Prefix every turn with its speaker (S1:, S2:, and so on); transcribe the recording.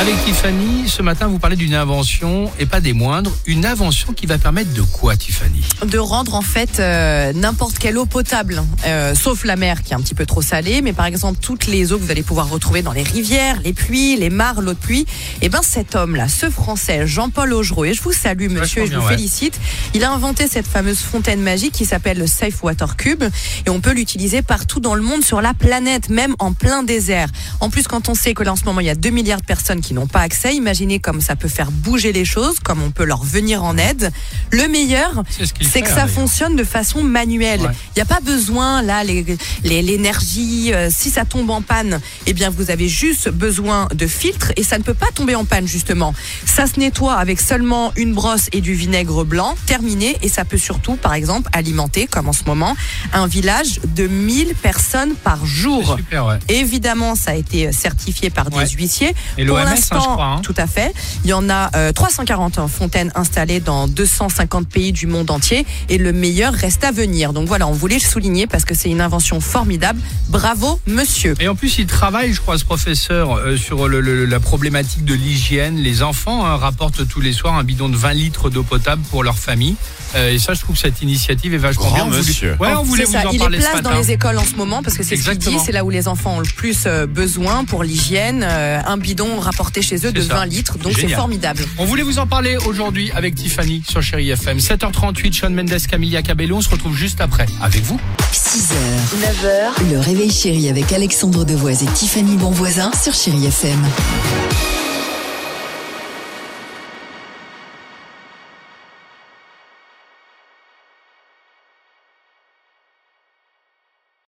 S1: Avec Tiffany, ce matin, vous parlez d'une invention, et pas des moindres, une invention qui va permettre de quoi, Tiffany?
S2: De rendre en fait euh, n'importe quelle eau potable, euh, sauf la mer qui est un petit peu trop salée, mais par exemple toutes les eaux que vous allez pouvoir retrouver dans les rivières, les puits, les mares, l'eau de pluie. Et ben cet homme-là, ce Français, Jean-Paul Augereau, et je vous salue monsieur, et je
S1: bien,
S2: vous
S1: ouais.
S2: félicite, il a inventé cette fameuse fontaine magique qui s'appelle le Safe Water Cube, et on peut l'utiliser partout dans le monde, sur la planète, même en plein désert. En plus, quand on sait que là en ce moment il y a 2 milliards de personnes qui n'ont pas accès, imaginez comme ça peut faire bouger les choses, comme on peut leur venir en aide. Le meilleur,
S1: C'est ce
S2: que
S1: hein,
S2: ça
S1: d'ailleurs.
S2: fonctionne de façon manuelle. Il
S1: Ouais.
S2: n'y a pas besoin là l'énergie. euh, si ça tombe en panne, eh bien vous avez juste besoin de filtre et ça ne peut pas tomber en panne justement. Ça se nettoie avec seulement une brosse et du vinaigre blanc. Terminé et ça peut surtout, par exemple, alimenter comme en ce moment un village de 1000 personnes par jour.
S1: Super, ouais.
S2: Évidemment, ça a été certifié par
S1: Ouais.
S2: des huissiers.
S1: Et hein,
S2: l'instant,
S1: je crois, hein.
S2: tout à fait. Il y en a euh, 340 fontaines installées dans 250 pays du monde entier et le meilleur reste à venir. Donc voilà, on voulait le souligner parce que c'est une invention formidable. Bravo, monsieur.
S1: Et en plus, il travaille, je crois, ce professeur, euh, sur le- le- la problématique de l'hygiène. Les enfants hein, rapportent tous les soirs un bidon de 20 litres d'eau potable pour leur famille. Euh, et ça, je trouve que cette initiative est vachement
S3: Grand
S1: bien. On voulait-
S3: monsieur.
S1: Ouais, on voulait vous
S2: ça.
S1: en
S2: Il
S1: parler
S2: est
S1: ce
S2: place dans les écoles en ce moment parce que c'est ce qu'il dit,
S1: Exactement.
S2: c'est là où les enfants ont le plus euh, besoin pour l'hygiène. Euh, un bidon chez eux de
S1: C'est ça.
S2: 20 litres, donc c'est formidable.
S1: On voulait vous en parler aujourd'hui avec Tiffany sur Chéri FM. 7h38, Sean Mendes, Camilla Cabello. On se retrouve juste après avec vous.
S4: 6h, 9h, le réveil chéri avec Alexandre Devoise et Tiffany Bonvoisin sur Chéri FM.